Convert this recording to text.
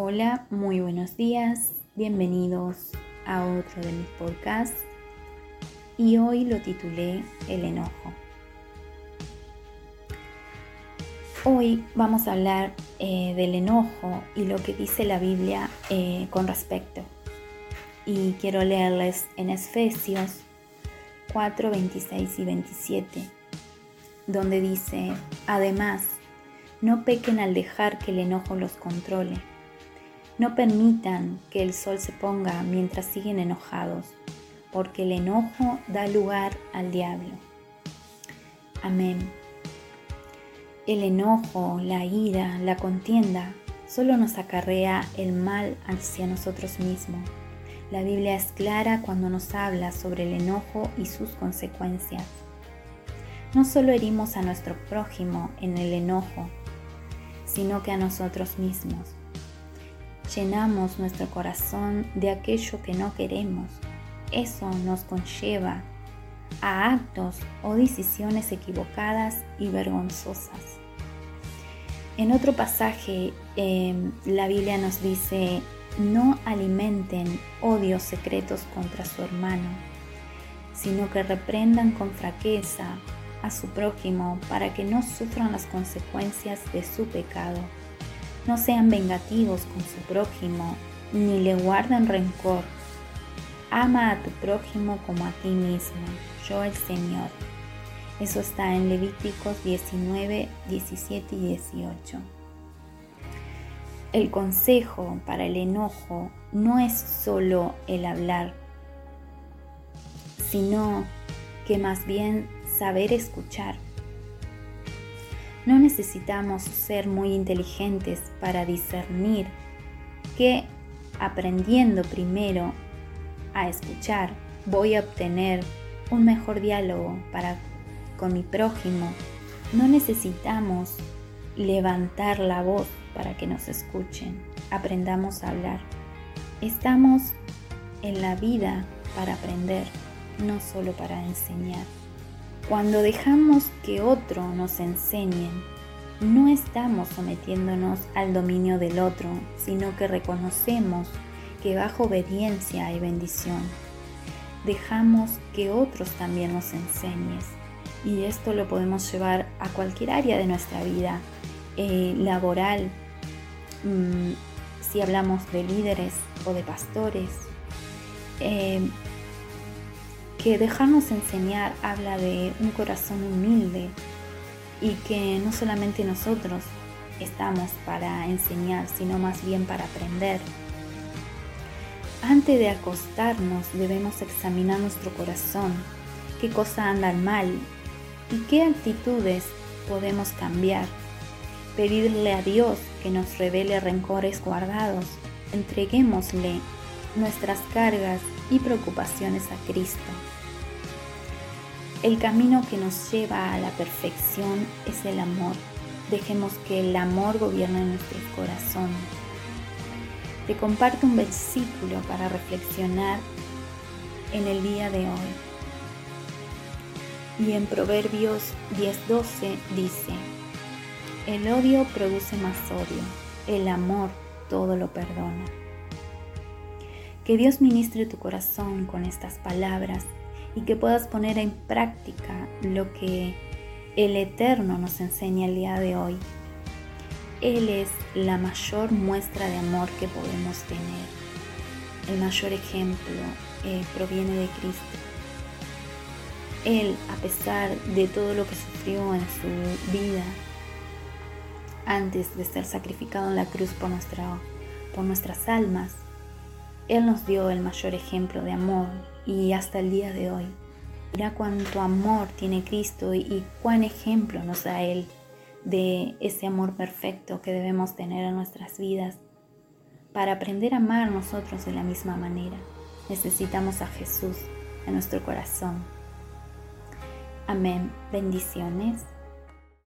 Hola, muy buenos días, bienvenidos a otro de mis podcasts y hoy lo titulé El enojo. Hoy vamos a hablar eh, del enojo y lo que dice la Biblia eh, con respecto. Y quiero leerles en Efesios 4, 26 y 27, donde dice, además, no pequen al dejar que el enojo los controle no permitan que el sol se ponga mientras siguen enojados, porque el enojo da lugar al diablo. Amén. El enojo, la ira, la contienda solo nos acarrea el mal hacia nosotros mismos. La Biblia es clara cuando nos habla sobre el enojo y sus consecuencias. No solo herimos a nuestro prójimo en el enojo, sino que a nosotros mismos llenamos nuestro corazón de aquello que no queremos. Eso nos conlleva a actos o decisiones equivocadas y vergonzosas. En otro pasaje, em, la Biblia nos dice, no alimenten odios secretos contra su hermano, sino que reprendan con fraqueza a su prójimo para que no sufran las consecuencias de su pecado. No sean vengativos con su prójimo, ni le guarden rencor. Ama a tu prójimo como a ti mismo, yo el Señor. Eso está en Levíticos 19, 17 y 18. El consejo para el enojo no es solo el hablar, sino que más bien saber escuchar. No necesitamos ser muy inteligentes para discernir que aprendiendo primero a escuchar voy a obtener un mejor diálogo para con mi prójimo. No necesitamos levantar la voz para que nos escuchen. Aprendamos a hablar. Estamos en la vida para aprender, no solo para enseñar. Cuando dejamos que otro nos enseñe, no estamos sometiéndonos al dominio del otro, sino que reconocemos que bajo obediencia hay bendición. Dejamos que otros también nos enseñen. Y esto lo podemos llevar a cualquier área de nuestra vida, eh, laboral, mm, si hablamos de líderes o de pastores. Eh, que dejarnos enseñar habla de un corazón humilde y que no solamente nosotros estamos para enseñar, sino más bien para aprender. Antes de acostarnos debemos examinar nuestro corazón, qué cosas andan mal y qué actitudes podemos cambiar. Pedirle a Dios que nos revele rencores guardados. Entreguémosle nuestras cargas y preocupaciones a Cristo. El camino que nos lleva a la perfección es el amor. Dejemos que el amor gobierne nuestro corazón. Te comparto un versículo para reflexionar en el día de hoy. Y en Proverbios 10:12 dice, el odio produce más odio, el amor todo lo perdona. Que Dios ministre tu corazón con estas palabras y que puedas poner en práctica lo que el Eterno nos enseña el día de hoy. Él es la mayor muestra de amor que podemos tener. El mayor ejemplo eh, proviene de Cristo. Él, a pesar de todo lo que sufrió en su vida, antes de ser sacrificado en la cruz por, nuestra, por nuestras almas, Él nos dio el mayor ejemplo de amor y hasta el día de hoy. Mira cuánto amor tiene Cristo y, cuán ejemplo nos da Él de ese amor perfecto que debemos tener en nuestras vidas. Para aprender a amar nosotros de la misma manera, necesitamos a Jesús en nuestro corazón. Amén. Bendiciones.